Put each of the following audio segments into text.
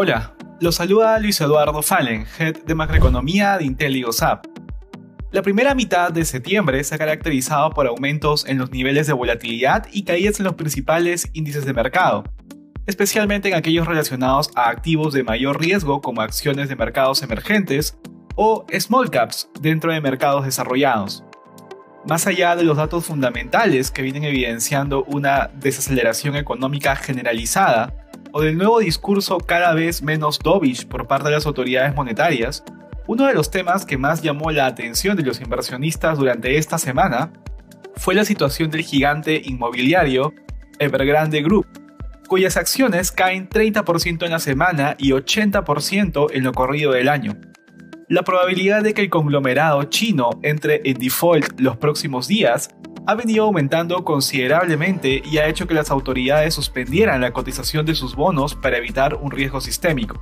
Hola, los saluda Luis Eduardo Fallen, Head de Macroeconomía de IntelliGoSap. La primera mitad de septiembre se ha caracterizado por aumentos en los niveles de volatilidad y caídas en los principales índices de mercado, especialmente en aquellos relacionados a activos de mayor riesgo como acciones de mercados emergentes o small caps dentro de mercados desarrollados. Más allá de los datos fundamentales que vienen evidenciando una desaceleración económica generalizada, o del nuevo discurso cada vez menos dovish por parte de las autoridades monetarias, uno de los temas que más llamó la atención de los inversionistas durante esta semana fue la situación del gigante inmobiliario Evergrande Group, cuyas acciones caen 30% en la semana y 80% en lo corrido del año. La probabilidad de que el conglomerado chino entre en default los próximos días ha venido aumentando considerablemente y ha hecho que las autoridades suspendieran la cotización de sus bonos para evitar un riesgo sistémico.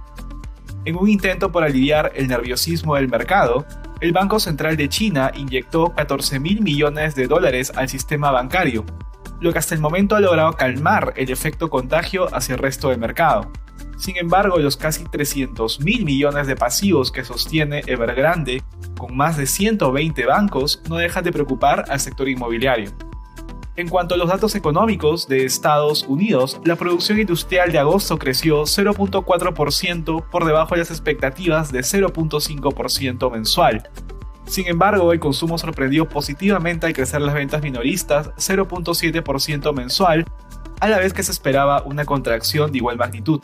En un intento por aliviar el nerviosismo del mercado, el Banco Central de China inyectó 14 mil millones de dólares al sistema bancario, lo que hasta el momento ha logrado calmar el efecto contagio hacia el resto del mercado. Sin embargo, los casi 300 mil millones de pasivos que sostiene Evergrande con más de 120 bancos, no dejan de preocupar al sector inmobiliario. En cuanto a los datos económicos de Estados Unidos, la producción industrial de agosto creció 0.4% por debajo de las expectativas de 0.5% mensual. Sin embargo, el consumo sorprendió positivamente al crecer las ventas minoristas 0.7% mensual, a la vez que se esperaba una contracción de igual magnitud.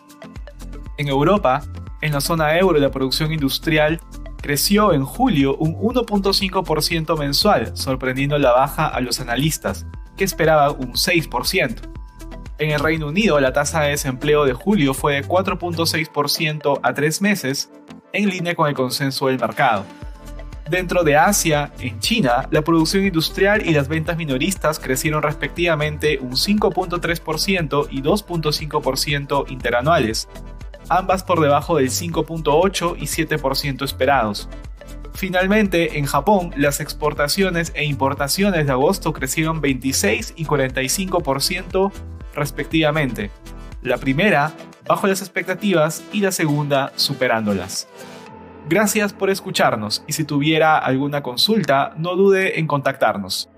En Europa, en la zona euro la producción industrial creció en julio un 1.5% mensual, sorprendiendo la baja a los analistas, que esperaban un 6%. En el Reino Unido, la tasa de desempleo de julio fue de 4.6% a tres meses, en línea con el consenso del mercado. Dentro de Asia, en China, la producción industrial y las ventas minoristas crecieron respectivamente un 5.3% y 2.5% interanuales, ambas por debajo del 5.8 y 7% esperados. Finalmente, en Japón, las exportaciones e importaciones de agosto crecieron 26 y 45% respectivamente. La primera bajo las expectativas y la segunda superándolas. Gracias por escucharnos y si tuviera alguna consulta, no dude en contactarnos.